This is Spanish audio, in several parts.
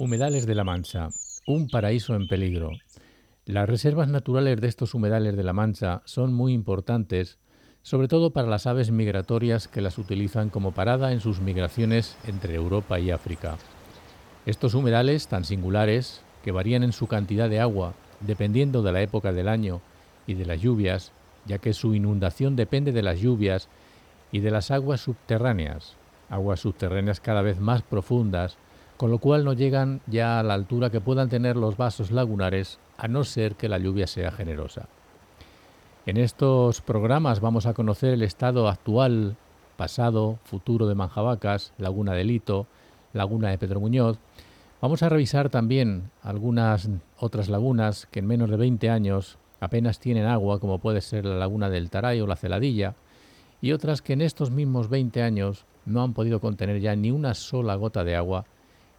Humedales de la Mancha, un paraíso en peligro. Las reservas naturales de estos humedales de la Mancha son muy importantes, sobre todo para las aves migratorias que las utilizan como parada en sus migraciones entre Europa y África. Estos humedales tan singulares, que varían en su cantidad de agua dependiendo de la época del año y de las lluvias, ya que su inundación depende de las lluvias y de las aguas subterráneas, aguas subterráneas cada vez más profundas, con lo cual no llegan ya a la altura que puedan tener los vasos lagunares a no ser que la lluvia sea generosa. En estos programas vamos a conocer el estado actual, pasado, futuro de Manjabacas, Laguna de Lito, Laguna de Pedro Muñoz. Vamos a revisar también algunas otras lagunas que en menos de 20 años apenas tienen agua, como puede ser la Laguna del Taray o la Celadilla, y otras que en estos mismos 20 años no han podido contener ya ni una sola gota de agua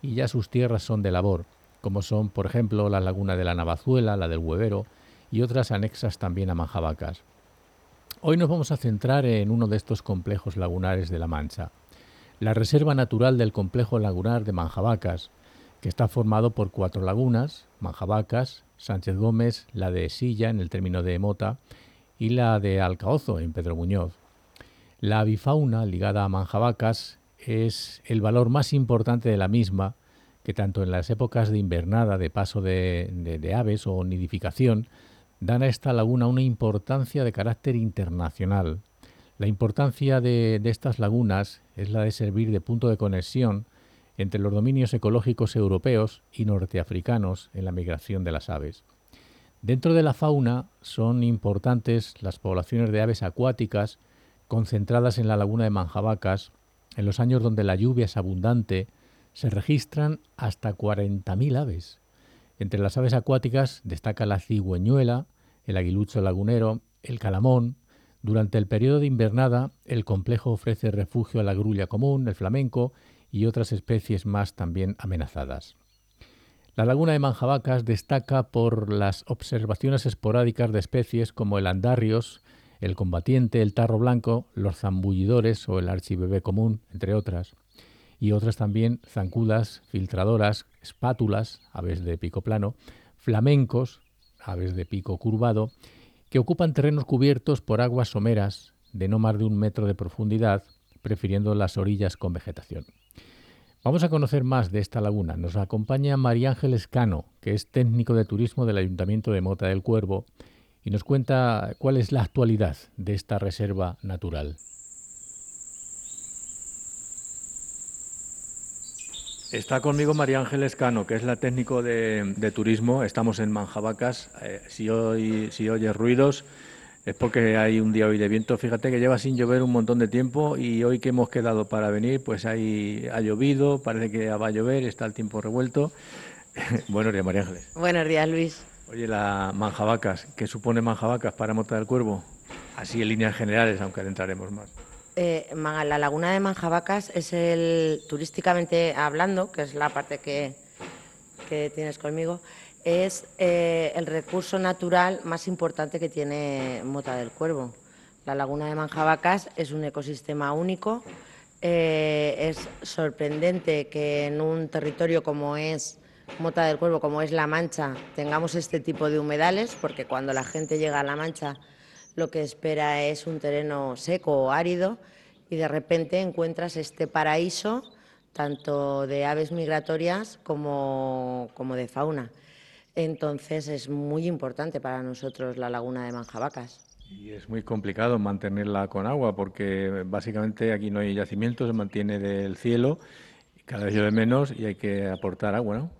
y ya sus tierras son de labor, como son, por ejemplo, la laguna de la Navazuela, la del Huevero y otras anexas también a Manjabacas. Hoy nos vamos a centrar en uno de estos complejos lagunares de La Mancha, la Reserva Natural del Complejo Lagunar de Manjabacas, que está formado por cuatro lagunas, Manjabacas, Sánchez Gómez, la de Silla en el término de Mota y la de Alcaozo en Pedro Muñoz. La avifauna ligada a Manjabacas es el valor más importante de la misma, que tanto en las épocas de invernada, de paso de, aves o nidificación, dan a esta laguna una importancia de carácter internacional. La importancia de, de estas lagunas es la de servir de punto de conexión entre los dominios ecológicos europeos y norteafricanos en la migración de las aves. Dentro de la fauna son importantes las poblaciones de aves acuáticas concentradas en la laguna de Manjabacas, en los años donde la lluvia es abundante, se registran hasta 40.000 aves. Entre las aves acuáticas destaca la cigüeñuela, el aguilucho lagunero, el calamón. Durante el periodo de invernada, el complejo ofrece refugio a la grulla común, el flamenco y otras especies más también amenazadas. La laguna de Manjabacas destaca por las observaciones esporádicas de especies como el andarrios, el combatiente, el tarro blanco, los zambullidores o el archibebé común, entre otras, y otras también zancudas, filtradoras, espátulas, aves de pico plano, flamencos, aves de pico curvado, que ocupan terrenos cubiertos por aguas someras de no más de un metro de profundidad, prefiriendo las orillas con vegetación. Vamos a conocer más de esta laguna. Nos acompaña María Ángeles Cano, que es técnico de turismo del Ayuntamiento de Mota del Cuervo y nos cuenta cuál es la actualidad de esta reserva natural. Está conmigo María Ángeles Cano, que es la técnico de, turismo. Estamos en Manjabacas. Eh, si, hoy, si oyes ruidos es porque hay un día hoy de viento. Fíjate que lleva sin llover un montón de tiempo y hoy que hemos quedado para venir, pues hay, ha llovido, parece que va a llover, está el tiempo revuelto. Buenos días, María Ángeles. Buenos días, Luis. Oye, la manjabacas, ¿qué supone manjabacas para Mota del Cuervo? Así en líneas generales, aunque adentraremos más. Eh, la laguna de Manjabacas es el, turísticamente hablando, que es la parte que, que tienes conmigo, es eh, el recurso natural más importante que tiene Mota del Cuervo. La laguna de Manjabacas es un ecosistema único. Eh, es sorprendente que en un territorio como es Mota del Cuervo, como es La Mancha, tengamos este tipo de humedales, porque cuando la gente llega a La Mancha lo que espera es un terreno seco o árido y de repente encuentras este paraíso tanto de aves migratorias como, como de fauna. Entonces es muy importante para nosotros la laguna de Manjabacas. Y es muy complicado mantenerla con agua porque básicamente aquí no hay yacimientos, se mantiene del cielo, cada vez llueve menos y hay que aportar agua, ¿no?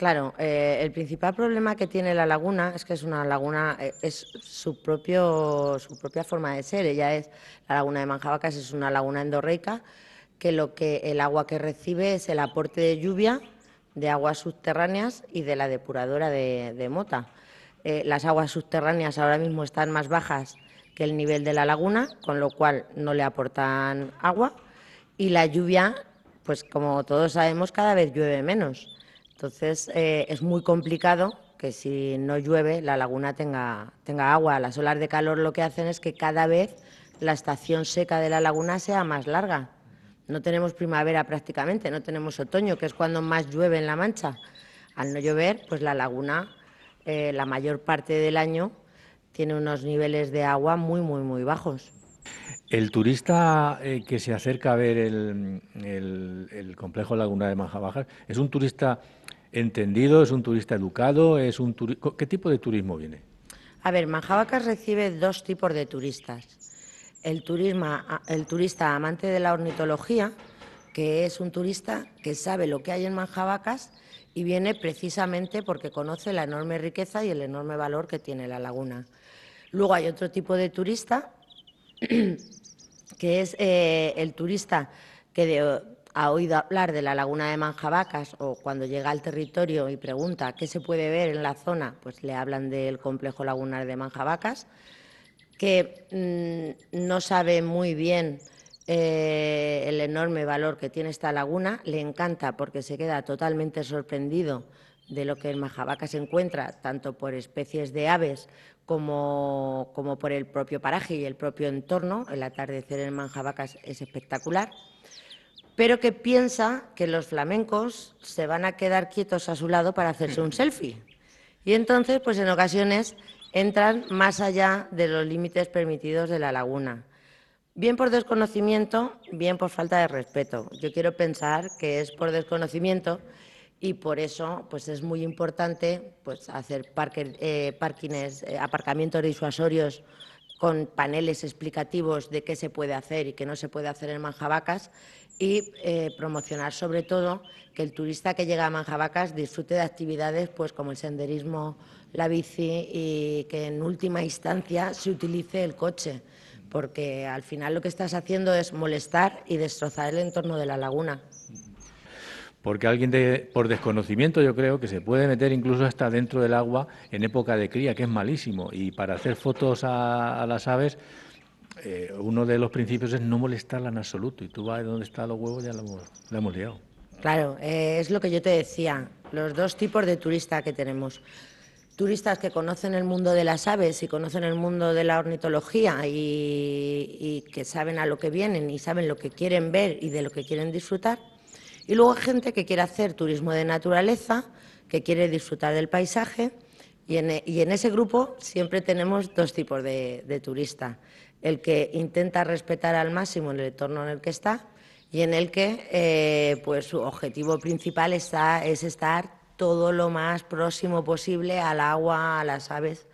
Claro, eh, el principal problema que tiene la laguna es que es una laguna, eh, es su, propio, su propia forma de ser. Ella es, la laguna de Manjabacas es una laguna endorreica que lo que el agua que recibe es el aporte de lluvia, de aguas subterráneas y de la depuradora de, Mota. Eh, las aguas subterráneas ahora mismo están más bajas que el nivel de la laguna, con lo cual no le aportan agua y la lluvia, pues como todos sabemos, cada vez llueve menos. Entonces eh, es muy complicado que si no llueve la laguna tenga, agua. Las olas de calor lo que hacen es que cada vez la estación seca de la laguna sea más larga. No tenemos primavera prácticamente, no tenemos otoño, que es cuando más llueve en La Mancha. Al no llover, pues la laguna eh, la mayor parte del año tiene unos niveles de agua muy, muy, muy bajos. El turista eh, que se acerca a ver el, complejo Laguna de Manjabajas, ¿es un turista entendido, es un turista educado, es un ¿qué tipo de turismo viene? A ver, Manjabacas recibe dos tipos de turistas. El, el turista amante de la ornitología, que es un turista que sabe lo que hay en Manjabacas y viene precisamente porque conoce la enorme riqueza y el enorme valor que tiene la laguna. Luego hay otro tipo de turista, que es eh, el turista que ha oído hablar de la laguna de Manjabacas o cuando llega al territorio y pregunta qué se puede ver en la zona, pues le hablan del complejo lagunar de Manjabacas, que mm, no sabe muy bien eh, el enorme valor que tiene esta laguna, le encanta porque se queda totalmente sorprendido de lo que en Majabaca se encuentra, tanto por especies de aves como, como, por el propio paraje y el propio entorno. El atardecer en Manjabacas es espectacular, pero que piensa que los flamencos se van a quedar quietos a su lado para hacerse un selfie. Y entonces, pues en ocasiones entran más allá de los límites permitidos de la laguna. Bien por desconocimiento, bien por falta de respeto. Yo quiero pensar que es por desconocimiento y por eso pues es muy importante pues, hacer parque, eh, parkings, eh, aparcamientos disuasorios con paneles explicativos de qué se puede hacer y qué no se puede hacer en Manjabacas y eh, promocionar sobre todo que el turista que llega a Manjabacas disfrute de actividades pues como el senderismo, la bici y que en última instancia se utilice el coche porque al final lo que estás haciendo es molestar y destrozar el entorno de la laguna. Porque alguien por desconocimiento yo creo que se puede meter incluso hasta dentro del agua en época de cría, que es malísimo. Y para hacer fotos a, las aves, eh, uno de los principios es no molestarla en absoluto. Y tú vas donde están los huevos, ya hemos, hemos liado. Claro, eh, es lo que yo te decía, los dos tipos de turista que tenemos turistas que conocen el mundo de las aves y conocen el mundo de la ornitología y, que saben a lo que vienen y saben lo que quieren ver y de lo que quieren disfrutar. Y luego hay gente que quiere hacer turismo de naturaleza, que quiere disfrutar del paisaje. Y en, ese grupo siempre tenemos dos tipos de, de turista. El que intenta respetar al máximo el entorno en el que está y en el que eh, pues su objetivo principal está, es estar todo lo más próximo posible al agua, a las aves,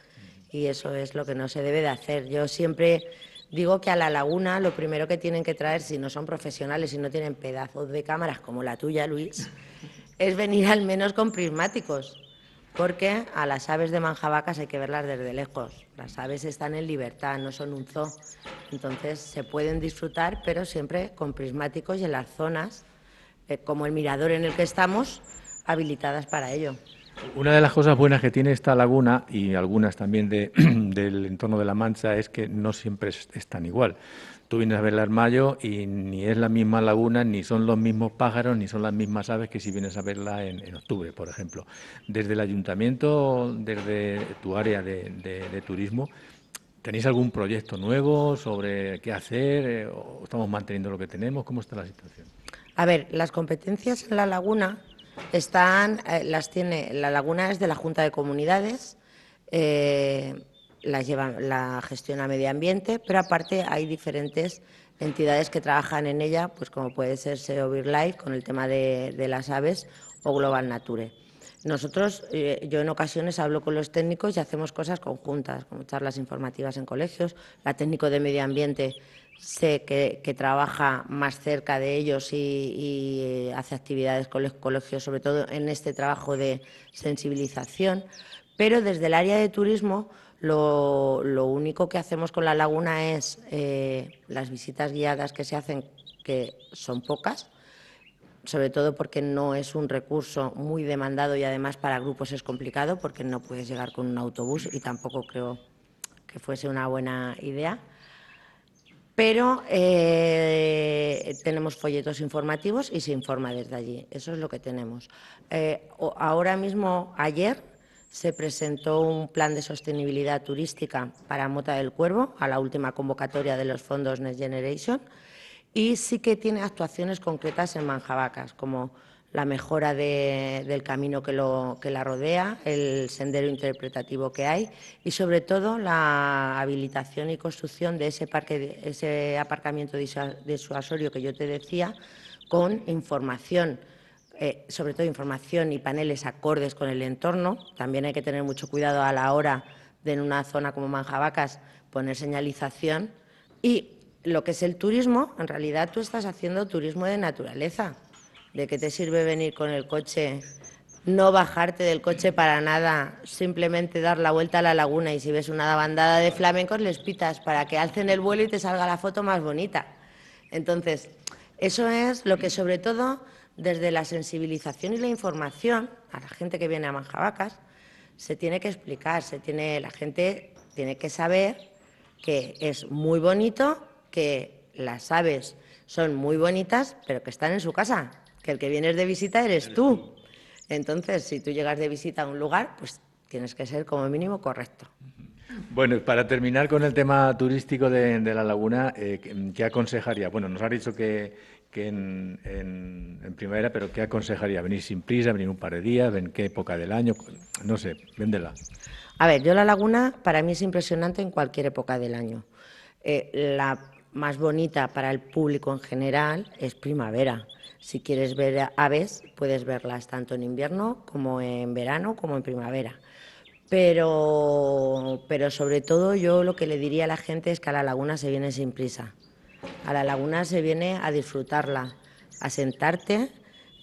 y eso es lo que no se debe de hacer. Yo siempre digo que a la laguna lo primero que tienen que traer, si no son profesionales, y no tienen pedazos de cámaras como la tuya, Luis, es venir al menos con prismáticos, porque a las aves de manjabacas hay que verlas desde lejos. Las aves están en libertad, no son un zoo, entonces se pueden disfrutar, pero siempre con prismáticos y en las zonas, eh, como el mirador en el que estamos, habilitadas para ello. Una de las cosas buenas que tiene esta laguna y algunas también de, del entorno de la Mancha es que no siempre es, tan igual. Tú vienes a verla en mayo y ni es la misma laguna, ni son los mismos pájaros, ni son las mismas aves que si vienes a verla en, octubre, por ejemplo. Desde el ayuntamiento, desde tu área de, turismo, ¿tenéis algún proyecto nuevo sobre qué hacer? Eh, ¿O estamos manteniendo lo que tenemos? ¿Cómo está la situación? A ver, las competencias en la laguna están, eh, las tiene, la laguna es de la Junta de Comunidades, eh, la, lleva, la gestiona Medio Ambiente, pero aparte hay diferentes entidades que trabajan en ella, pues como puede ser SEO Life con el tema de, las aves o Global Nature. Nosotros, eh, yo en ocasiones hablo con los técnicos y hacemos cosas conjuntas, como charlas informativas en colegios. La técnico de medio ambiente sé que, trabaja más cerca de ellos y, eh, hace actividades con los colegios, sobre todo en este trabajo de sensibilización, pero desde el área de turismo lo, único que hacemos con la laguna es eh, las visitas guiadas que se hacen, que son pocas, sobre todo porque no es un recurso muy demandado y además para grupos es complicado porque no puedes llegar con un autobús y tampoco creo que fuese una buena idea pero eh, tenemos folletos informativos y se informa desde allí. Eso es lo que tenemos. Eh, ahora mismo, ayer, se presentó un plan de sostenibilidad turística para Mota del Cuervo, a la última convocatoria de los fondos Next Generation, y sí que tiene actuaciones concretas en Manjabacas, como la mejora del camino que, lo, que la rodea, el sendero interpretativo que hay y sobre todo la habilitación y construcción de ese, parque, ese aparcamiento disuasorio que yo te decía con información, eh, sobre todo información y paneles acordes con el entorno. También hay que tener mucho cuidado a la hora de en una zona como Manjabacas poner señalización y lo que es el turismo, en realidad tú estás haciendo turismo de naturaleza ¿De qué te sirve venir con el coche? No bajarte del coche para nada, simplemente dar la vuelta a la laguna y si ves una bandada de flamencos les pitas para que alcen el vuelo y te salga la foto más bonita. Entonces, eso es lo que sobre todo desde la sensibilización y la información a la gente que viene a Manjabacas se tiene que explicar, se tiene, la gente tiene que saber que es muy bonito, que las aves son muy bonitas, pero que están en su casa, que el que vienes de visita eres tú. Entonces, si tú llegas de visita a un lugar, pues tienes que ser como mínimo correcto. Bueno, para terminar con el tema turístico de, la laguna, eh, ¿qué aconsejaría? Bueno, nos ha dicho que, en, primavera, pero ¿qué aconsejaría? ¿Venir sin prisa, venir un par de días, en qué época del año? No sé, véndela. A ver, yo la laguna para mí es impresionante en cualquier época del año. Eh, la más bonita para el público en general es primavera. Si quieres ver aves, puedes verlas tanto en invierno como en verano como en primavera. Pero, pero sobre todo yo lo que le diría a la gente es que a la laguna se viene sin prisa. A la laguna se viene a disfrutarla, a sentarte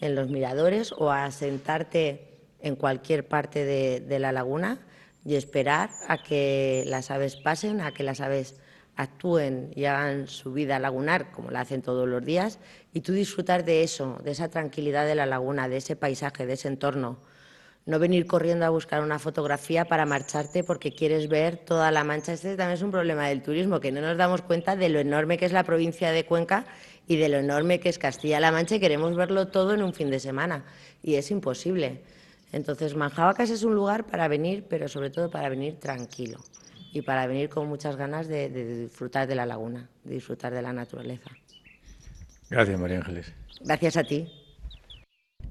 en los miradores o a sentarte en cualquier parte de, de la laguna y esperar a que las aves pasen, a que las aves actúen y hagan su vida lagunar como la hacen todos los días y tú disfrutar de eso, de esa tranquilidad de la laguna, de ese paisaje, de ese entorno. No venir corriendo a buscar una fotografía para marcharte porque quieres ver toda la mancha. Este también es un problema del turismo, que no nos damos cuenta de lo enorme que es la provincia de Cuenca y de lo enorme que es Castilla-La Mancha y queremos verlo todo en un fin de semana. Y es imposible. Entonces, Manjabacas es un lugar para venir, pero sobre todo para venir tranquilo y para venir con muchas ganas de, disfrutar de la laguna, de disfrutar de la naturaleza. Gracias, María Ángeles. Gracias a ti.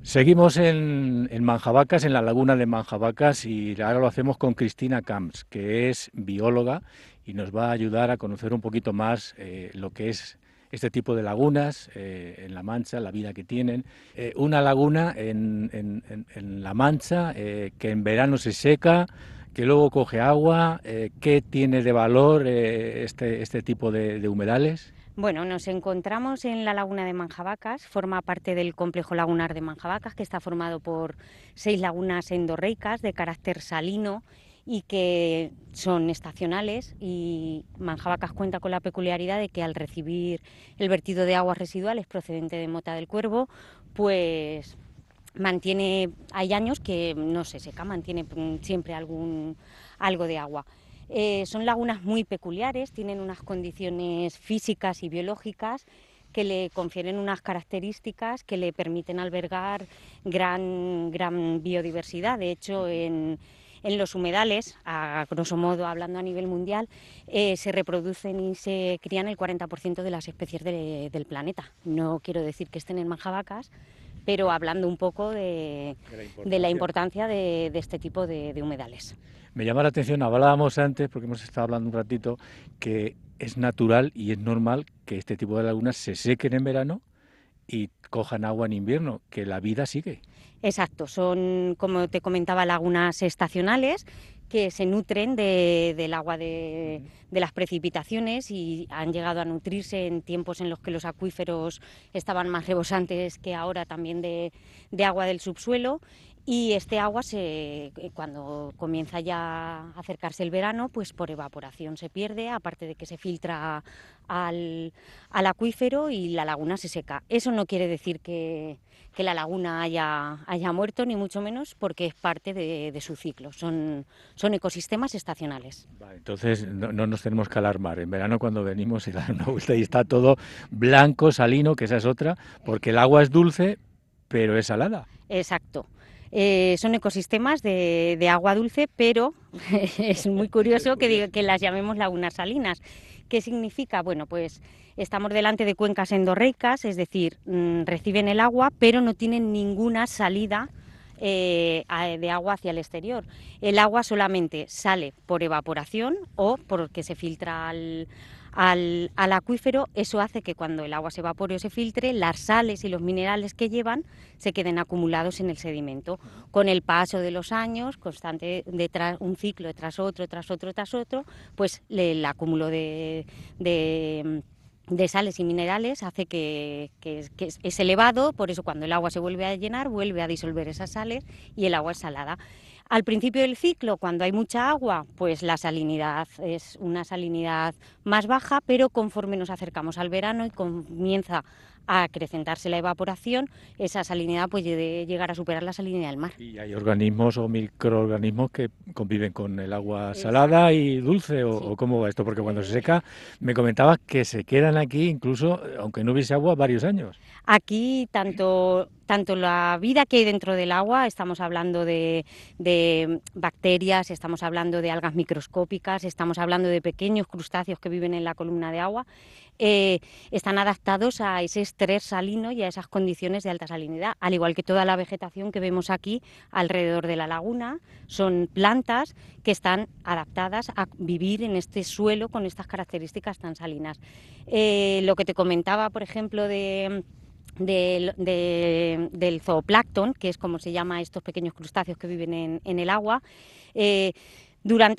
Seguimos en, Manjabacas, en la laguna de Manjabacas, y ahora lo hacemos con Cristina Camps, que es bióloga y nos va a ayudar a conocer un poquito más eh, lo que es este tipo de lagunas eh, en La Mancha, la vida que tienen. Eh, una laguna en, La Mancha que en verano se seca, que luego coge agua. Eh, ¿Qué tiene de valor eh, este, este tipo de, humedales? Bueno, nos encontramos en la laguna de Manjabacas, forma parte del complejo lagunar de Manjabacas, que está formado por seis lagunas endorreicas de carácter salino y que son estacionales y Manjabacas cuenta con la peculiaridad de que al recibir el vertido de aguas residuales procedente de Mota del Cuervo, pues mantiene, hay años que no se seca, mantiene siempre algún, algo de agua. Eh, son lagunas muy peculiares, tienen unas condiciones físicas y biológicas que le confieren unas características que le permiten albergar gran, gran biodiversidad. De hecho, en, en los humedales, a grosso modo hablando a nivel mundial, eh, se reproducen y se crían el 40% de las especies del planeta. No quiero decir que estén en manjabacas, pero hablando un poco de, la importancia de, este tipo de, humedales. Me llama la atención, hablábamos antes, porque hemos estado hablando un ratito, que es natural y es normal que este tipo de lagunas se sequen en verano y cojan agua en invierno, que la vida sigue. Exacto, son, como te comentaba, lagunas estacionales que se nutren del agua de, las precipitaciones y han llegado a nutrirse en tiempos en los que los acuíferos estaban más rebosantes que ahora también de, agua del subsuelo y este agua se, cuando comienza ya a acercarse el verano, pues por evaporación se pierde, aparte de que se filtra al, al acuífero y la laguna se seca. Eso no quiere decir que, que la laguna haya, haya muerto, ni mucho menos, porque es parte de, su ciclo. Son, son ecosistemas estacionales. entonces no, nos tenemos que alarmar. En verano cuando venimos y dar una vuelta y está todo blanco, salino, que esa es otra, porque el agua es dulce, pero es salada. Exacto. Eh, son ecosistemas de, agua dulce, pero es muy curioso que, que las llamemos lagunas salinas ¿Qué significa? Bueno, pues estamos delante de cuencas endorreicas, es decir, mm, reciben el agua, pero no tienen ninguna salida eh, de agua hacia el exterior. El agua solamente sale por evaporación o porque se filtra al, al, acuífero, eso hace que cuando el agua se evapore o se filtre, las sales y los minerales que llevan se queden acumulados en el sedimento. Con el paso de los años, constante detrás, un ciclo tras otro, tras otro, tras otro, pues el acúmulo de, sales y minerales hace que, que, es elevado, por eso cuando el agua se vuelve a llenar, vuelve a disolver esas sales y el agua es salada. Al principio del ciclo, cuando hay mucha agua, pues la salinidad es una salinidad más baja, pero conforme nos acercamos al verano y comienza a acrecentarse la evaporación, esa salinidad puede llegar a superar la salinidad del mar. Y hay organismos o microorganismos que conviven con el agua salada y dulce, o, cómo va esto, porque cuando se seca, me comentabas que se quedan aquí, incluso aunque no hubiese agua, varios años. Aquí tanto tanto la vida que hay dentro del agua, estamos hablando de, bacterias, estamos hablando de algas microscópicas, estamos hablando de pequeños crustáceos que viven en la columna de agua, eh, están adaptados a ese estrés salino y a esas condiciones de alta salinidad, al igual que toda la vegetación que vemos aquí alrededor de la laguna, son plantas que están adaptadas a vivir en este suelo con estas características tan salinas. Eh, lo que te comentaba, por ejemplo, de del, zooplancton, que es como se llama estos pequeños crustáceos que viven en, en el agua. Eh,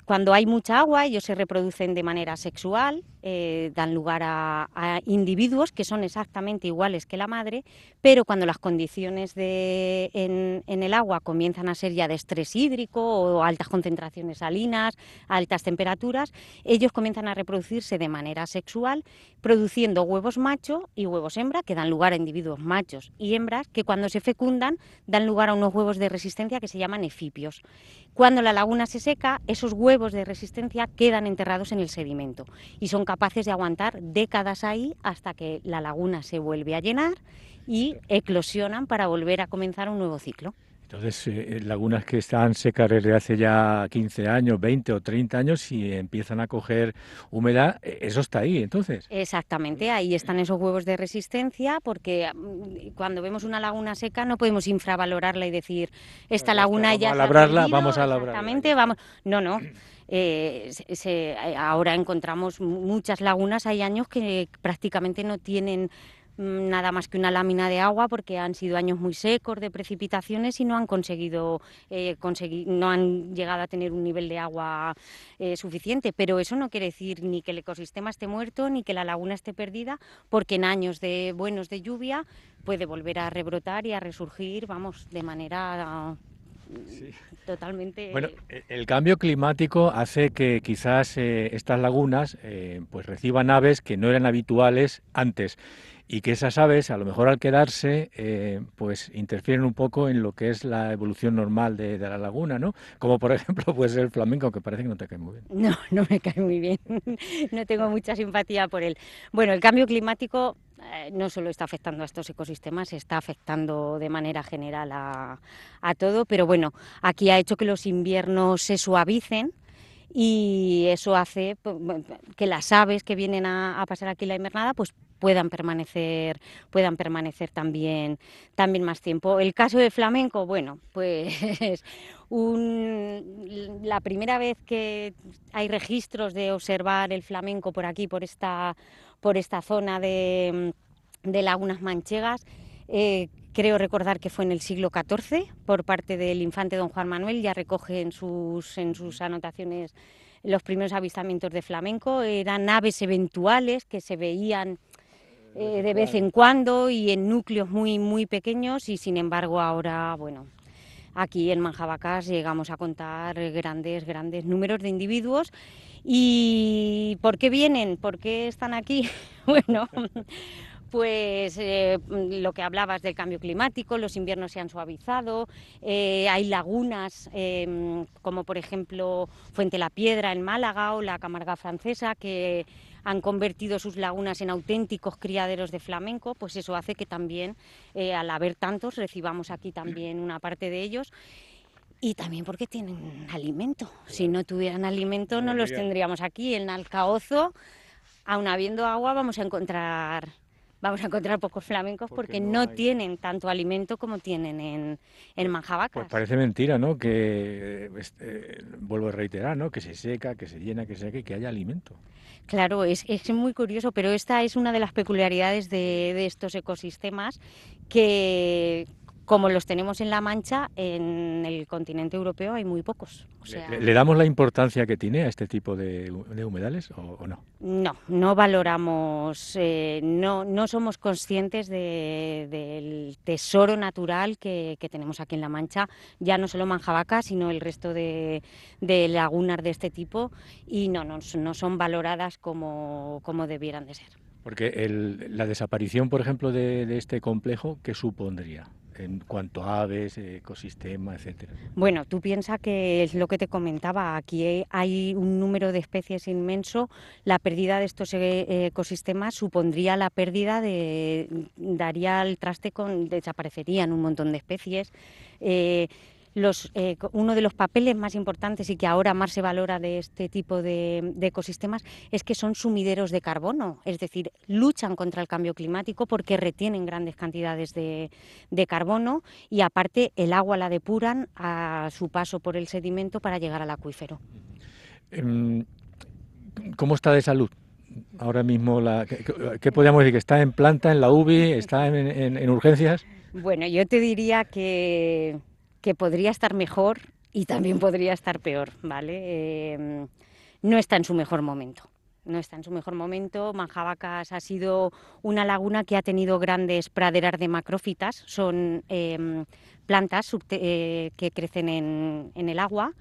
cuando hay mucha agua, ellos se reproducen de manera sexual, eh, dan lugar a, individuos que son exactamente iguales que la madre, pero cuando las condiciones de, en, el agua comienzan a ser ya de estrés hídrico o altas concentraciones salinas, altas temperaturas, ellos comienzan a reproducirse de manera sexual, produciendo huevos macho y huevos hembra, que dan lugar a individuos machos y hembras, que cuando se fecundan dan lugar a unos huevos de resistencia que se llaman efipios. Cuando la laguna se seca, esos huevos de resistencia quedan enterrados en el sedimento y son capaces de aguantar décadas ahí hasta que la laguna se vuelve a llenar y eclosionan para volver a comenzar un nuevo ciclo. Entonces, eh, lagunas que están secas desde hace ya 15 años, 20 o 30 años, y empiezan a coger humedad, e, eso está ahí, entonces. Exactamente, ahí están esos huevos de resistencia, porque mm, cuando vemos una laguna seca no podemos infravalorarla y decir, esta laguna ya... Vamos a labrarla, vamos a labrarla. Exactamente, vamos... No, no. Eh, ahora encontramos muchas lagunas, hay años que prácticamente no tienen nada más que una lámina de agua porque han sido años muy secos de precipitaciones y no han conseguido eh, no han llegado a tener un nivel de agua eh, suficiente pero eso no quiere decir ni que el ecosistema esté muerto ni que la laguna esté perdida porque en años de buenos de lluvia puede volver a rebrotar y a resurgir vamos de manera totalmente. Bueno, e, el cambio climático hace que quizás eh, estas lagunas pues reciban aves que no eran habituales antes y que esas aves, a lo mejor al quedarse, eh, pues interfieren un poco en lo que es la evolución normal de, la laguna, ¿no? Como por ejemplo puede ser el flamenco, que parece que no te cae muy bien. No, no me cae muy bien, no tengo mucha simpatía por él. Bueno, el cambio climático eh, no solo está afectando a estos ecosistemas, está afectando de manera general a, a todo, pero bueno, aquí ha hecho que los inviernos se suavicen, y eso hace pues, que las aves que vienen a, pasar aquí la invernada pues puedan permanecer puedan permanecer también también más tiempo. El caso de flamenco bueno pues un, la primera vez que hay registros de observar el flamenco por aquí por esta por esta zona de, de lagunas manchegas eh, creo recordar que fue en el siglo XIV por parte del infante don Juan Manuel, ya recoge en sus, en sus anotaciones los primeros avistamientos de flamenco, eran aves eventuales que se veían eh, de vez en cuando y en núcleos muy, muy pequeños y sin embargo ahora, bueno, aquí en Manjabacas llegamos a contar grandes, grandes números de individuos. ¿Y por qué vienen? ¿Por qué están aquí? bueno, pues eh, lo que hablabas del cambio climático, los inviernos se han suavizado, eh, hay lagunas em, como por ejemplo Fuente la Piedra en Málaga o la Camarga Francesa que han convertido sus lagunas en auténticos criaderos de flamenco, pues eso hace que también eh, al haber tantos recibamos aquí también una parte de ellos y también porque tienen alimento. Si no tuvieran alimento no los tendríamos aquí. En Alcaozo Aun habiendo agua vamos a encontrar vamos a encontrar pocos flamencos porque, no, tienen tanto alimento como tienen en, en Manjabacas. Pues parece mentira, ¿no? Que, este, vuelvo a reiterar, ¿no? Que se seca, que se llena, que se y que haya alimento. Claro, es, es muy curioso, pero esta es una de las peculiaridades de, de estos ecosistemas que, como los tenemos en La Mancha, en el continente europeo hay muy pocos. ¿Le, damos la importancia que tiene a este tipo de, humedales o, no? No, no valoramos, eh, no, no somos conscientes del tesoro natural que, tenemos aquí en La Mancha, ya no solo Manjavaca, sino el resto de, lagunas de este tipo, y no, no, no son valoradas como, como debieran de ser. Porque la desaparición, por ejemplo, de este complejo, ¿qué supondría? En cuanto a aves, ecosistema, etcétera? Bueno, tú piensas que es lo que te comentaba, aquí hay un número de especies inmenso, la pérdida de estos e, ecosistemas supondría la pérdida de, daría el traste con, desaparecerían un montón de especies. Eh, eh, uno de los papeles más importantes y que ahora más se valora de este tipo de, ecosistemas es que son sumideros de carbono, es decir, luchan contra el cambio climático porque retienen grandes cantidades de, carbono y aparte el agua la depuran a su paso por el sedimento para llegar al acuífero. Em, ¿Cómo está de salud? Ahora mismo, la, ¿qué, podríamos decir? ¿Que está en planta, en la UBI, está en urgencias? Bueno, yo te diría que que podría estar mejor y también podría estar peor, ¿vale? Em, no está en su mejor momento. No está en su mejor momento. Manjabacas ha sido una laguna que ha tenido grandes praderas de macrófitas. Son em, plantas eh, que crecen en, en el agua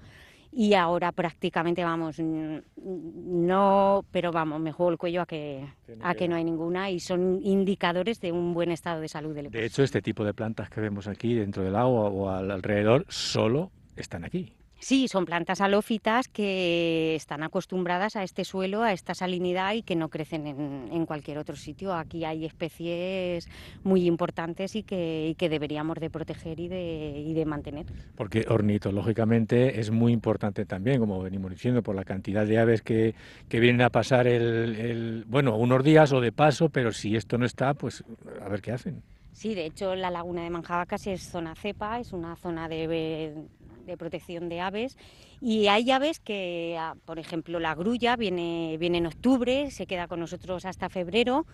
y ahora prácticamente vamos no pero vamos me juego el cuello a que a que no hay ninguna y son indicadores de un buen estado de salud del De hecho este tipo de plantas que vemos aquí dentro del agua o alrededor solo están aquí. Sí, son plantas halófitas que están acostumbradas a este suelo, a esta salinidad y que no crecen en, cualquier otro sitio. Aquí hay especies muy importantes y que, deberíamos de proteger y de, mantener. Porque ornitológicamente es muy importante también, como venimos diciendo, por la cantidad de aves que, vienen a pasar el, bueno, unos días o de paso, pero si esto no está, pues a ver qué hacen. Sí, de hecho la laguna de Manjabacas es zona cepa, es una zona de, de protección de aves. Y hay aves que, ah, por ejemplo, la grulla viene, viene en octubre, se queda con nosotros hasta febrero.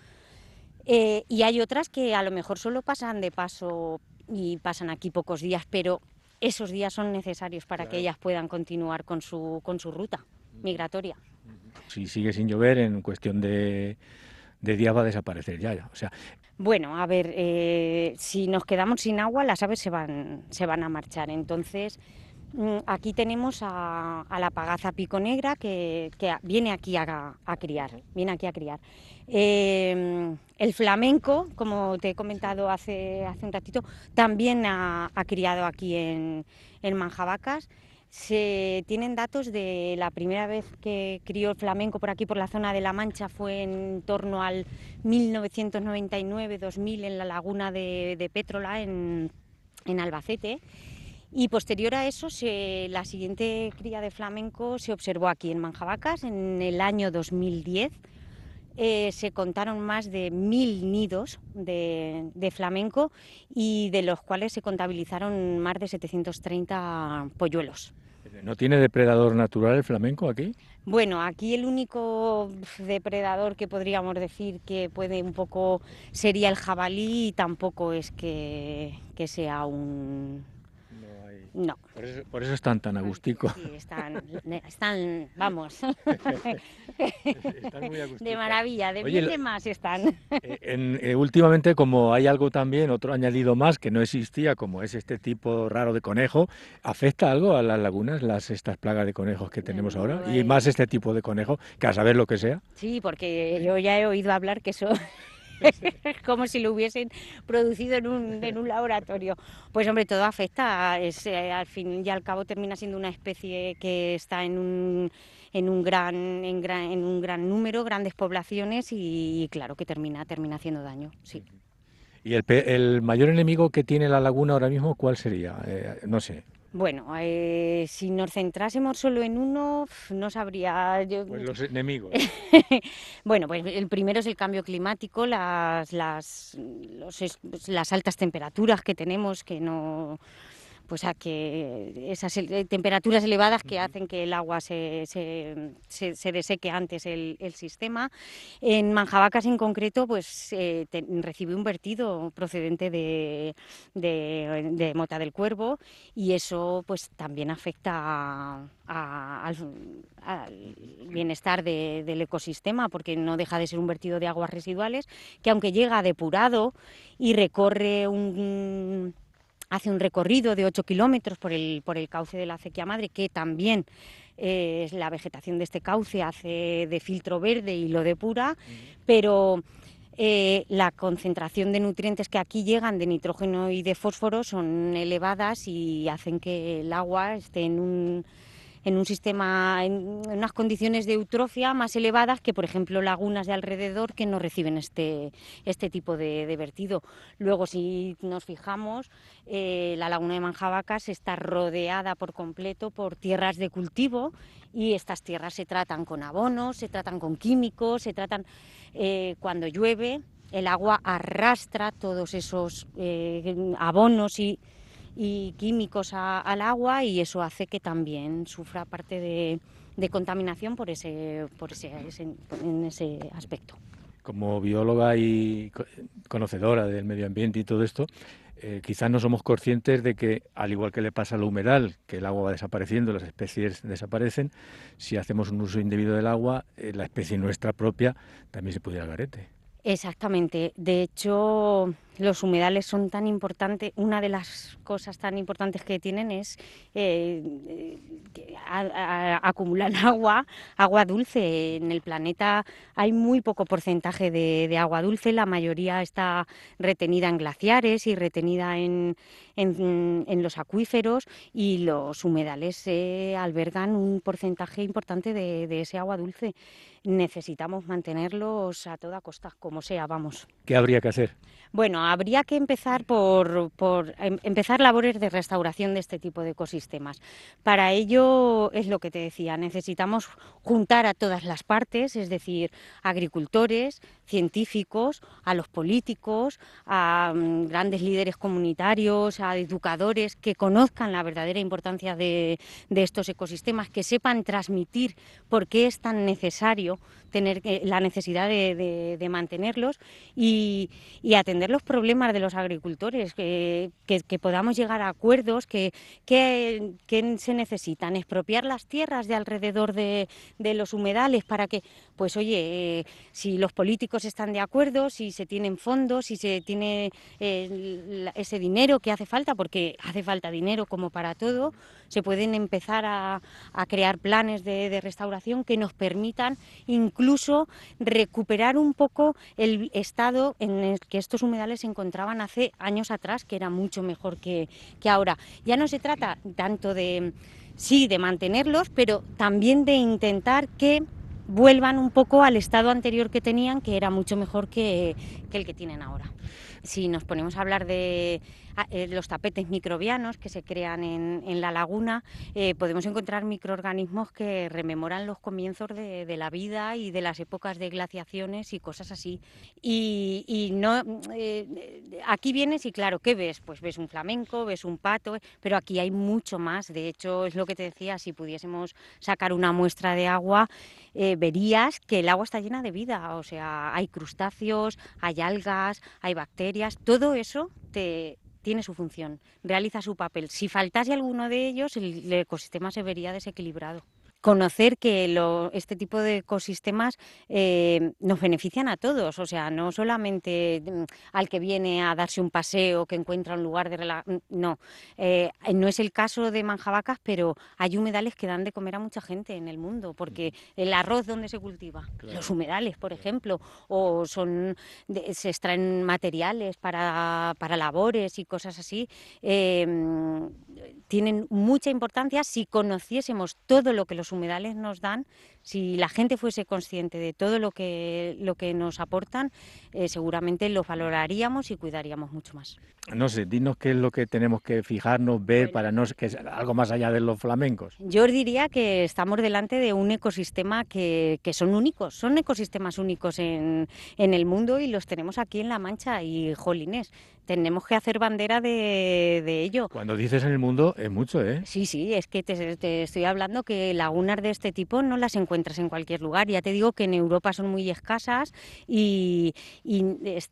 Eh, y hay otras que a lo mejor solo pasan de paso y pasan aquí pocos días, pero esos días son necesarios para que ellas puedan continuar con su, con su ruta migratoria. Si sigue sin llover, en cuestión de, de días va a desaparecer ya. O sea, bueno, a ver, eh, si nos quedamos sin agua, las aves se van, se van a marchar. Entonces, mm, aquí tenemos a, la pagaza pico negra que, viene aquí a, criar. Viene aquí a criar. Eh, el flamenco, como te he comentado hace, hace un ratito, también ha, criado aquí en, en Manjabacas. Se tienen datos de la primera vez que crió el flamenco por aquí, por la zona de La Mancha, fue en torno al 1999-2000 en la laguna de, de Pétrola, en, Albacete. Y posterior a eso, la siguiente cría de flamenco se observó aquí en Manjabacas en el año 2010. Eh, se contaron más de mil nidos de, de, flamenco y de los cuales se contabilizaron más de 730 polluelos. ¿No tiene depredador natural el flamenco aquí? Bueno, aquí el único depredador que podríamos decir que puede un poco sería el jabalí y tampoco es que, que sea un, no. Por eso, están tan agusticos. Sí, están, están vamos. están muy De maravilla, de bien más están. Eh, eh, últimamente, como hay algo también, otro añadido más que no existía, como es este tipo raro de conejo, ¿afecta algo a las lagunas, las estas plagas de conejos que tenemos ahora? Y más este tipo de conejo, que a saber lo que sea. Sí, porque yo ya he oído hablar que eso como si lo hubiesen producido en un, en un laboratorio. Pues hombre, todo afecta, es, al fin y al cabo termina siendo una especie que está en un, en un gran, en, gran, en un gran número, grandes poblaciones y, claro que termina, termina haciendo daño, sí. ¿Y el, el, mayor enemigo que tiene la laguna ahora mismo cuál sería? Eh, no sé. Bueno, eh, si nos centrásemos solo en uno, no sabría. Pues los enemigos. bueno, pues el primero es el cambio climático, las, las, las altas temperaturas que tenemos, que no pues a que esas temperaturas elevadas que hacen que el agua se, se, deseque antes el, sistema. En Manjabacas en concreto, pues eh, un vertido procedente de, de, Mota del Cuervo y eso pues también afecta al, bienestar del ecosistema porque no deja de ser un vertido de aguas residuales que aunque llega depurado y recorre un hace un recorrido de 8 kilómetros por el, por el cauce de la acequia madre, que también eh, la vegetación de este cauce hace de filtro verde y lo depura, pero eh, la concentración de nutrientes que aquí llegan de nitrógeno y de fósforo son elevadas y hacen que el agua esté en un en un sistema, en unas condiciones de eutrofia más elevadas que, por ejemplo, lagunas de alrededor que no reciben este, este tipo de, vertido. Luego, si nos fijamos, eh, la laguna de Manjabacas está rodeada por completo por tierras de cultivo y estas tierras se tratan con abonos, se tratan con químicos, se tratan eh, cuando llueve, el agua arrastra todos esos eh, abonos y y químicos al agua y eso hace que también sufra parte de, contaminación por ese, por ese, en ese aspecto. Como bióloga y conocedora del medio ambiente y todo esto, eh, quizás no somos conscientes de que, al igual que le pasa a la humedal, que el agua va desapareciendo, las especies desaparecen, si hacemos un uso indebido del agua, eh, la especie nuestra propia también se ir al garete. Exactamente. De hecho, los humedales son tan importantes, una de las cosas tan importantes que tienen es eh, que acumulan agua, agua dulce. En el planeta hay muy poco porcentaje de, agua dulce, la mayoría está retenida en glaciares y retenida en, los acuíferos y los humedales albergan un porcentaje importante de ese agua dulce necesitamos mantenerlos a toda costa, como sea, vamos. ¿Qué habría que hacer? Bueno, habría que empezar por, em, empezar labores de restauración de este tipo de ecosistemas. Para ello es lo que te decía, necesitamos juntar a todas las partes, es decir, agricultores, científicos, a los políticos, a mm, grandes líderes comunitarios, a educadores que conozcan la verdadera importancia de, estos ecosistemas, que sepan transmitir por qué es tan necesario tener la necesidad de, mantenerlos y, y atender los problemas de los agricultores, que, podamos llegar a acuerdos que, que, se necesitan, expropiar las tierras de alrededor de, los humedales para que, pues oye, eh, si los políticos están de acuerdo, si se tienen fondos, si se tiene eh, ese dinero que hace falta, porque hace falta dinero como para todo, se pueden empezar a, crear planes de, restauración que nos permitan incluso recuperar un poco el estado en el que estos humedales se encontraban hace años atrás, que era mucho mejor que, que ahora. Ya no se trata tanto de, sí, de mantenerlos, pero también de intentar que vuelvan un poco al estado anterior que tenían, que era mucho mejor que, que el que tienen ahora. Si nos ponemos a hablar de eh, los tapetes microbianos que se crean en, la laguna, eh, podemos encontrar microorganismos que rememoran los comienzos de, la vida y de las épocas de glaciaciones y cosas así. Y, no, eh, aquí vienes y claro, ¿qué ves? Pues ves un flamenco, ves un pato, pero aquí hay mucho más. De hecho, es lo que te decía, si pudiésemos sacar una muestra de agua, verías que el agua está llena de vida. O sea, hay crustáceos, hay algas, hay bacterias, todo eso te, tiene su función, realiza su papel. Si faltase alguno de ellos, el ecosistema se vería desequilibrado conocer que este tipo de ecosistemas eh, nos benefician a todos, o sea, no solamente mm, al que viene a darse un paseo, que encuentra un lugar de relajación, mm, no, eh, no es el caso de Manjabacas, pero hay humedales que dan de comer a mucha gente en el mundo, porque el arroz donde se cultiva, los humedales, por ejemplo, o son se extraen materiales para, labores y cosas así, eh, tienen mucha importancia si conociésemos todo lo que los los humedales nos dan, si la gente fuese consciente de todo lo que, lo que nos aportan, eh, seguramente los valoraríamos y cuidaríamos mucho más. No sé, dinos qué es lo que tenemos que fijarnos, ver para no que es algo más allá de los flamencos. Yo os diría que estamos delante de un ecosistema que, que son únicos, son ecosistemas únicos en, en, el mundo y los tenemos aquí en La Mancha y jolines, tenemos que hacer bandera de, de ello. Cuando dices en el mundo es mucho, ¿eh? Sí, sí, es que te, te, estoy hablando que lagunas de este tipo no las encuentras en cualquier lugar. Ya te digo que en Europa son muy escasas y, y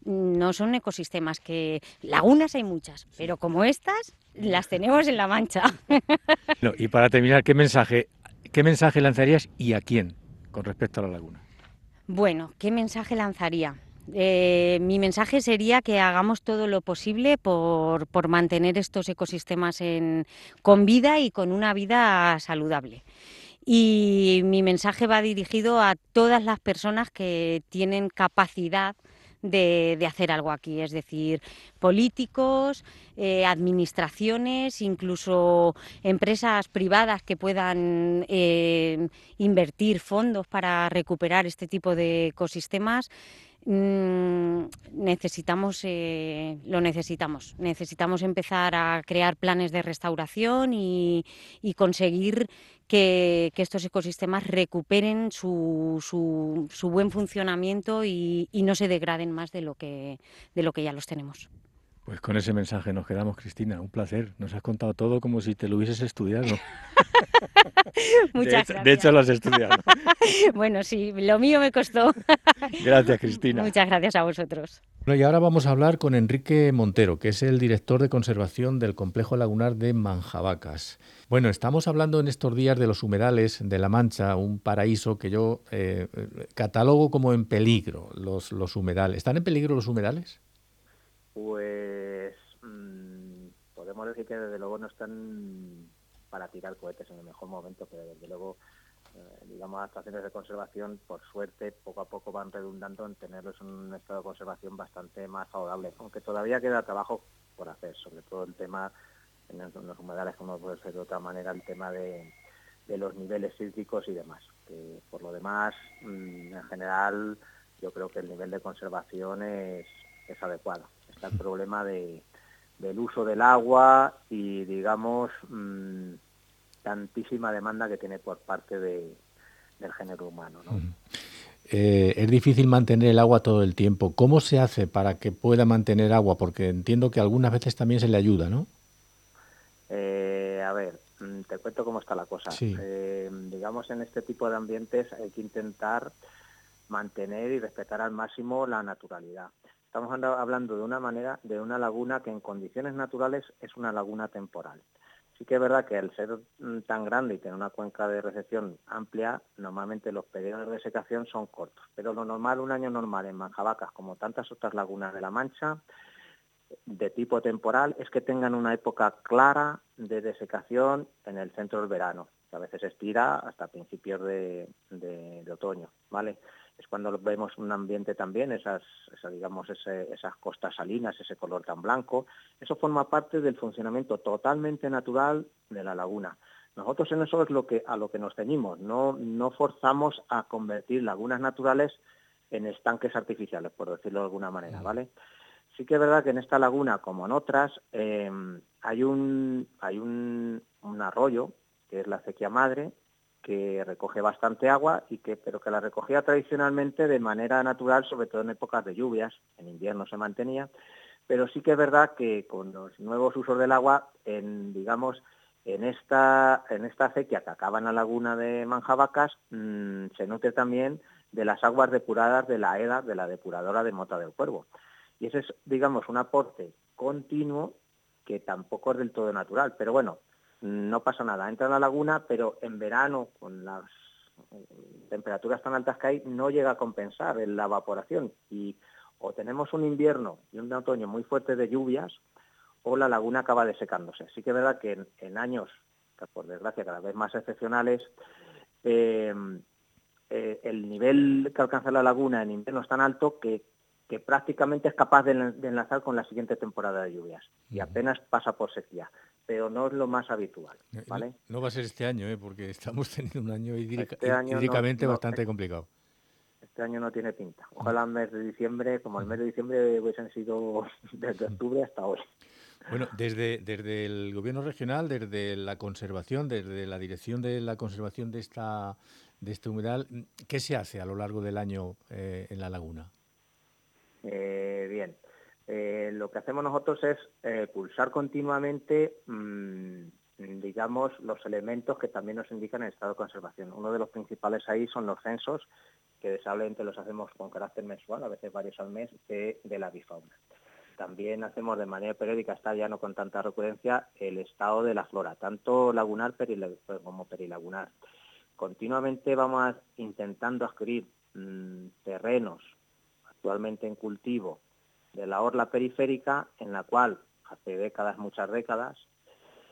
no son ecosistemas que... Lagunas hay muchas, pero como estas las tenemos en La Mancha. No, y para terminar, ¿qué mensaje, ¿qué mensaje lanzarías y a quién con respecto a la laguna? Bueno, ¿qué mensaje lanzaría? Eh, mi mensaje sería que hagamos todo lo posible por, mantener estos ecosistemas con vida y con una vida saludable. Y mi mensaje va dirigido a todas las personas que tienen capacidad de, de, hacer algo aquí, es decir, políticos, eh, administraciones, incluso empresas privadas que puedan eh, invertir fondos para recuperar este tipo de ecosistemas. Mm, necesitamos, eh, lo necesitamos. Necesitamos empezar a crear planes de restauración y, y conseguir que, estos ecosistemas recuperen su, su, su buen funcionamiento y, y, no se degraden más de lo, que, de lo que ya los tenemos. Pues con ese mensaje nos quedamos, Cristina. Un placer. Nos has contado todo como si te lo hubieses estudiado. Muchas de hecho, gracias. De hecho, lo has estudiado. bueno, sí, lo mío me costó. gracias, Cristina. Muchas gracias a vosotros. Bueno, y ahora vamos a hablar con Enrique Montero, que es el director de conservación del complejo lagunar de Manjabacas. Bueno, estamos hablando en estos días de los humedales de La Mancha, un paraíso que yo eh, catalogo como en peligro, los, los humedales. ¿Están en peligro los humedales? Pues mmm, podemos decir que desde luego no están para tirar cohetes en el mejor momento, pero desde luego, eh, digamos, las estaciones de conservación, por suerte, poco a poco van redundando en tenerlos en un estado de conservación bastante más favorable, aunque todavía queda trabajo por hacer, sobre todo el tema en los humedales, como puede ser de otra manera, el tema de, los niveles sísmicos y demás. Por lo demás, mmm, en general, yo creo que el nivel de conservación es adecuado. Está el problema de, del uso del agua y, digamos, mmm, tantísima demanda que tiene por parte de, del género humano. ¿no? Eh, es difícil mantener el agua todo el tiempo. ¿Cómo se hace para que pueda mantener agua? Porque entiendo que algunas veces también se le ayuda, ¿no? Eh, a ver, te cuento cómo está la cosa. Sí. Eh, digamos, en este tipo de ambientes hay que intentar mantener y respetar al máximo la naturalidad. Estamos hablando de una manera, de una laguna que en condiciones naturales es una laguna temporal. Sí que es verdad que al ser tan grande y tener una cuenca de recepción amplia, normalmente los periodos de secación son cortos. Pero lo normal, un año normal en Manjabacas, como tantas otras lagunas de la Mancha, de tipo temporal, es que tengan una época clara de desecación en el centro del verano, que a veces estira hasta principios de, de, de otoño, ¿vale? Es cuando vemos un ambiente también, esas, digamos, esas costas salinas, ese color tan blanco, eso forma parte del funcionamiento totalmente natural de la laguna. Nosotros en eso es lo que, a lo que nos ceñimos, no, no forzamos a convertir lagunas naturales en estanques artificiales, por decirlo de alguna manera, ¿vale? Sí que es verdad que en esta laguna, como en otras, eh, hay, un, hay un, un arroyo, que es la acequia madre, que recoge bastante agua y que pero que la recogía tradicionalmente de manera natural, sobre todo en épocas de lluvias, en invierno se mantenía, pero sí que es verdad que con los nuevos usos del agua, en digamos en esta en esta acequia que acaba la laguna de Manjabacas, mmm, se nutre también de las aguas depuradas de la EDA, de la depuradora de Mota del Cuervo. Y ese es, digamos, un aporte continuo que tampoco es del todo natural, pero bueno, no pasa nada, entra en la laguna, pero en verano, con las temperaturas tan altas que hay, no llega a compensar la evaporación. Y o tenemos un invierno y un otoño muy fuerte de lluvias o la laguna acaba desecándose. Sí que es verdad que en, en años, por desgracia, cada vez más excepcionales, eh, eh, el nivel que alcanza la laguna en invierno es tan alto que, que prácticamente es capaz de, de enlazar con la siguiente temporada de lluvias. Y apenas pasa por sequía pero no es lo más habitual, ¿vale? No, no va a ser este año, ¿eh? porque estamos teniendo un año hídrica- Este año hídricamente no, bastante eh, complicado. Este año no tiene pinta. Ojalá el mes de diciembre, como el mes de diciembre hubiesen sido desde octubre hasta hoy. Bueno, desde, desde el gobierno regional, desde la conservación, desde la dirección de la conservación de esta de este humedal, ¿qué se hace a lo largo del año eh, en la laguna? Eh, bien, Eh, lo que hacemos nosotros es eh, pulsar continuamente, mm, digamos, los elementos que también nos indican el estado de conservación. Uno de los principales ahí son los censos, que desablemente los hacemos con carácter mensual, a veces varios al mes, de, de la bifauna. También hacemos de manera periódica, está ya no con tanta recurrencia, el estado de la flora, tanto lagunar perila- como perilagunar. Continuamente vamos intentando adquirir mm, terrenos actualmente en cultivo de la orla periférica, en la cual hace décadas, muchas décadas,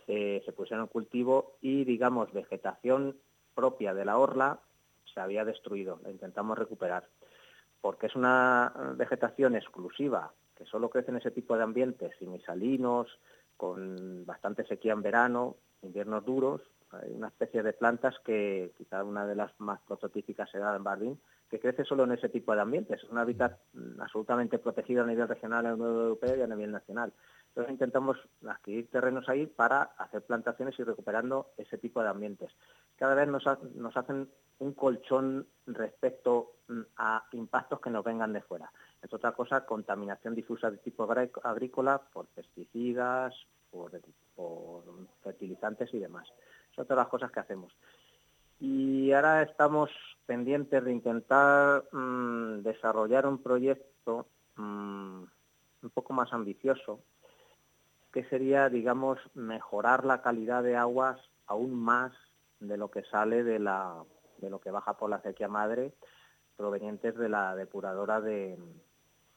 eh, se pusieron cultivo y, digamos, vegetación propia de la orla se había destruido, la intentamos recuperar, porque es una vegetación exclusiva, que solo crece en ese tipo de ambientes, simisalinos, con bastante sequía en verano, inviernos duros, hay una especie de plantas que quizá una de las más prototípicas será en Bardín, que crece solo en ese tipo de ambientes. Es un hábitat mm, absolutamente protegido a nivel regional en la Unión Europea y a nivel nacional. Entonces intentamos adquirir terrenos ahí para hacer plantaciones y recuperando ese tipo de ambientes. Cada vez nos, ha- nos hacen un colchón respecto mm, a impactos que nos vengan de fuera. Es otra cosa, contaminación difusa de tipo agrícola por pesticidas, por, por fertilizantes y demás. Otra de las cosas que hacemos. Y ahora estamos pendientes de intentar mm, desarrollar un proyecto mm, un poco más ambicioso, que sería, digamos, mejorar la calidad de aguas aún más de lo que sale de, la, de lo que baja por la acequia madre, provenientes de la depuradora de,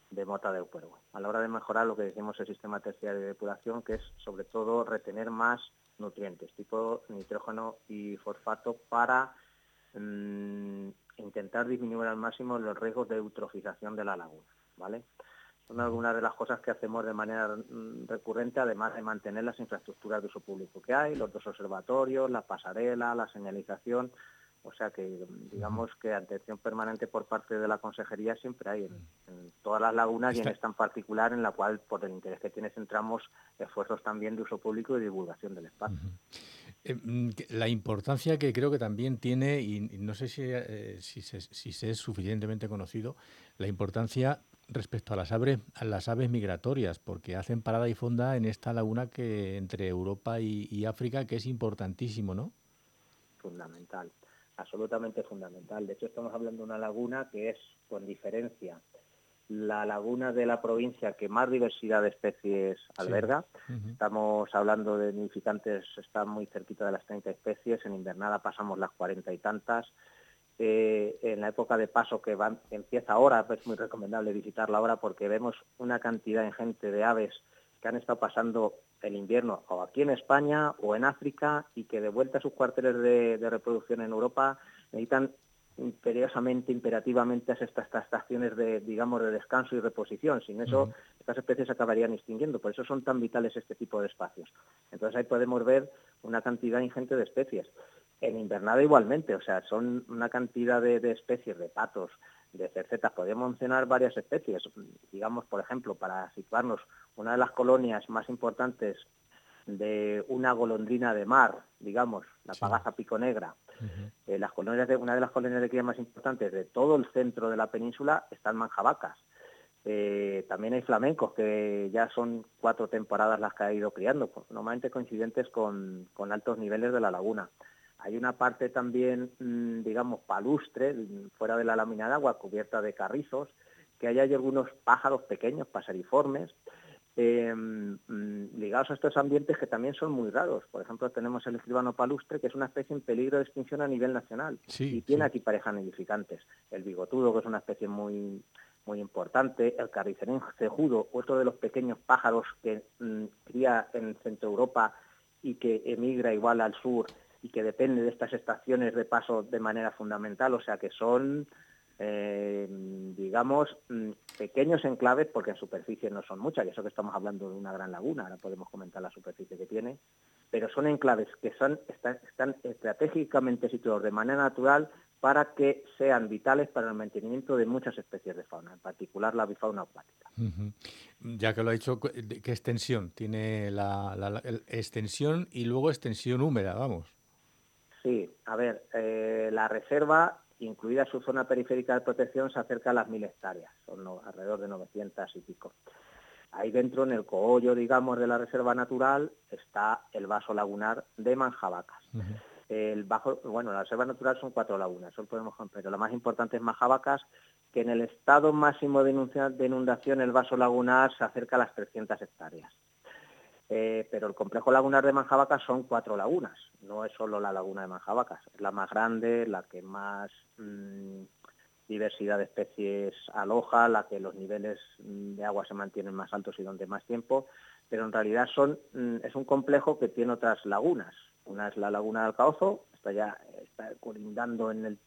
de Mota de Upuergo. A la hora de mejorar lo que decimos el sistema terciario de depuración, que es sobre todo retener más nutrientes, tipo nitrógeno y fosfato, para mm, intentar disminuir al máximo los riesgos de eutrofización de la laguna. ¿vale? Son algunas de las cosas que hacemos de manera mm, recurrente, además de mantener las infraestructuras de uso público que hay, los dos observatorios, la pasarela, la señalización. O sea que digamos que atención permanente por parte de la consejería siempre hay en, en todas las lagunas y en esta en particular en la cual por el interés que tiene centramos esfuerzos también de uso público y divulgación del espacio. Eh, mm, La importancia que creo que también tiene, y y no sé si, eh, si, se, si se es suficientemente conocido, la importancia respecto a las, aves, a las aves migratorias, porque hacen parada y fonda en esta laguna que entre Europa y, y África, que es importantísimo, ¿no? fundamental, absolutamente fundamental. De hecho, estamos hablando de una laguna que es, con diferencia, la laguna de la provincia que más diversidad de especies alberga. Estamos hablando de nidificantes, están muy cerquita de las 30 especies, en invernada pasamos las 40 y tantas. Eh, en la época de paso que empieza ahora, es muy recomendable visitarla ahora porque vemos una cantidad ingente de aves que han estado pasando el invierno o aquí en España o en África y que de vuelta a sus cuarteles de, de reproducción en Europa necesitan imperiosamente, imperativamente estas, estas estaciones de, digamos, de descanso y reposición. Sin eso, estas especies acabarían extinguiendo. Por eso son tan vitales este tipo de espacios. Entonces ahí podemos ver una cantidad ingente de especies. En invernada igualmente, o sea, son una cantidad de, de especies, de patos, de cercetas. Podemos mencionar varias especies. Digamos, por ejemplo, para situarnos, una de las colonias más importantes de una golondrina de mar, digamos, la Sí. pagaza pico negra, Ujú. eh, las colonias de, una de las colonias de cría más importantes de todo el centro de la península están manjabacas. Eh, también hay flamencos que ya son cuatro temporadas las que ha ido criando, pues, normalmente coincidentes con, con altos niveles de la laguna. Hay una parte también, mm, digamos, palustre, fuera de la lámina de agua, cubierta de carrizos, que ahí hay algunos pájaros pequeños, paseriformes, eh, mm, ligados a estos ambientes que también son muy raros. Por ejemplo, tenemos el escribano palustre, que es una especie en peligro de extinción a nivel nacional Sí, y tiene sí. aquí parejas nidificantes. El bigotudo, que es una especie muy muy importante, el carricerín cejudo, otro de los pequeños pájaros que mm, cría en Centro Europa y que emigra igual al sur y que depende de estas estaciones de paso de manera fundamental, o sea que son eh, digamos, mm, pequeños enclaves, porque en superficie no son muchas, y eso que estamos hablando de una gran laguna, ahora podemos comentar la superficie que tiene, pero son enclaves que son, están, estratégicamente situados de manera natural para que sean vitales para el mantenimiento de muchas especies de fauna, en particular la bifauna acuática. Ya que lo ha dicho, ¿qué extensión? Tiene la, extensión y luego extensión húmeda, vamos. Sí, a ver, eh, la reserva incluida su zona periférica de protección, se acerca a las mil hectáreas, son alrededor de 900 y pico. Ahí dentro, en el coollo, digamos, de la reserva natural, está el vaso lagunar de Manjabacas. El bajo, bueno, la reserva natural son cuatro lagunas, eso podemos pero la más importante es Manjabacas, que en el estado máximo de inundación el vaso lagunar se acerca a las 300 hectáreas. Eh, pero el complejo lagunar de Manjabacas son cuatro lagunas, no es solo la laguna de Manjabacas, es la más grande, la que más mm, diversidad de especies aloja, la que los niveles mm, de agua se mantienen más altos y donde más tiempo, pero en realidad mm, es un complejo que tiene otras lagunas. Una es la laguna de Alcaozo, está ya colindando en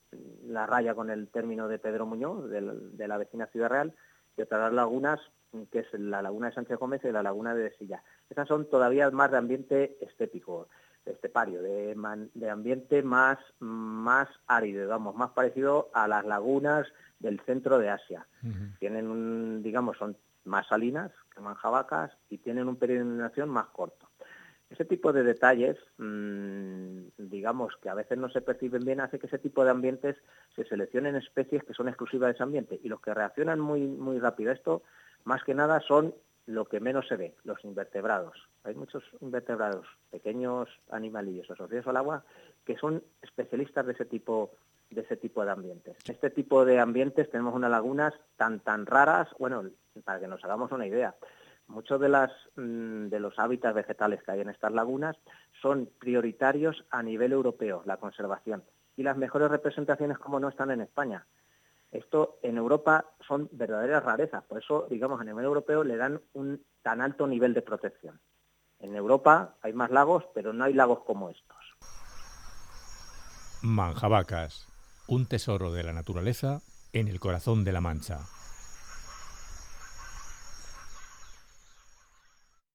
la raya con el término de Pedro Muñoz, de la vecina Ciudad Real, y otras lagunas que es la laguna de Sánchez Gómez y la laguna de Silla. Estas son todavía más de ambiente estético, estepario, de, de ambiente más, más árido, digamos, más parecido a las lagunas del centro de Asia. Tienen un, digamos, son más salinas que manjabacas y tienen un periodo de inundación más corto. Ese tipo de detalles, mm, digamos, que a veces no se perciben bien, hace que ese tipo de ambientes se seleccionen especies que son exclusivas de ese ambiente. Y los que reaccionan muy, muy rápido a esto más que nada son lo que menos se ve, los invertebrados. Hay muchos invertebrados, pequeños animalillos asociados al agua, que son especialistas de ese tipo de ese tipo de ambientes. Este tipo de ambientes tenemos unas lagunas tan tan raras, bueno, para que nos hagamos una idea, muchos mm, de los hábitats vegetales que hay en estas lagunas son prioritarios a nivel europeo, la conservación. Y las mejores representaciones como no están en España. Esto en Europa son verdaderas rarezas, por eso, digamos, a nivel europeo le dan un tan alto nivel de protección. En Europa hay más lagos, pero no hay lagos como estos. Manjabacas, un tesoro de la naturaleza en el corazón de la Mancha.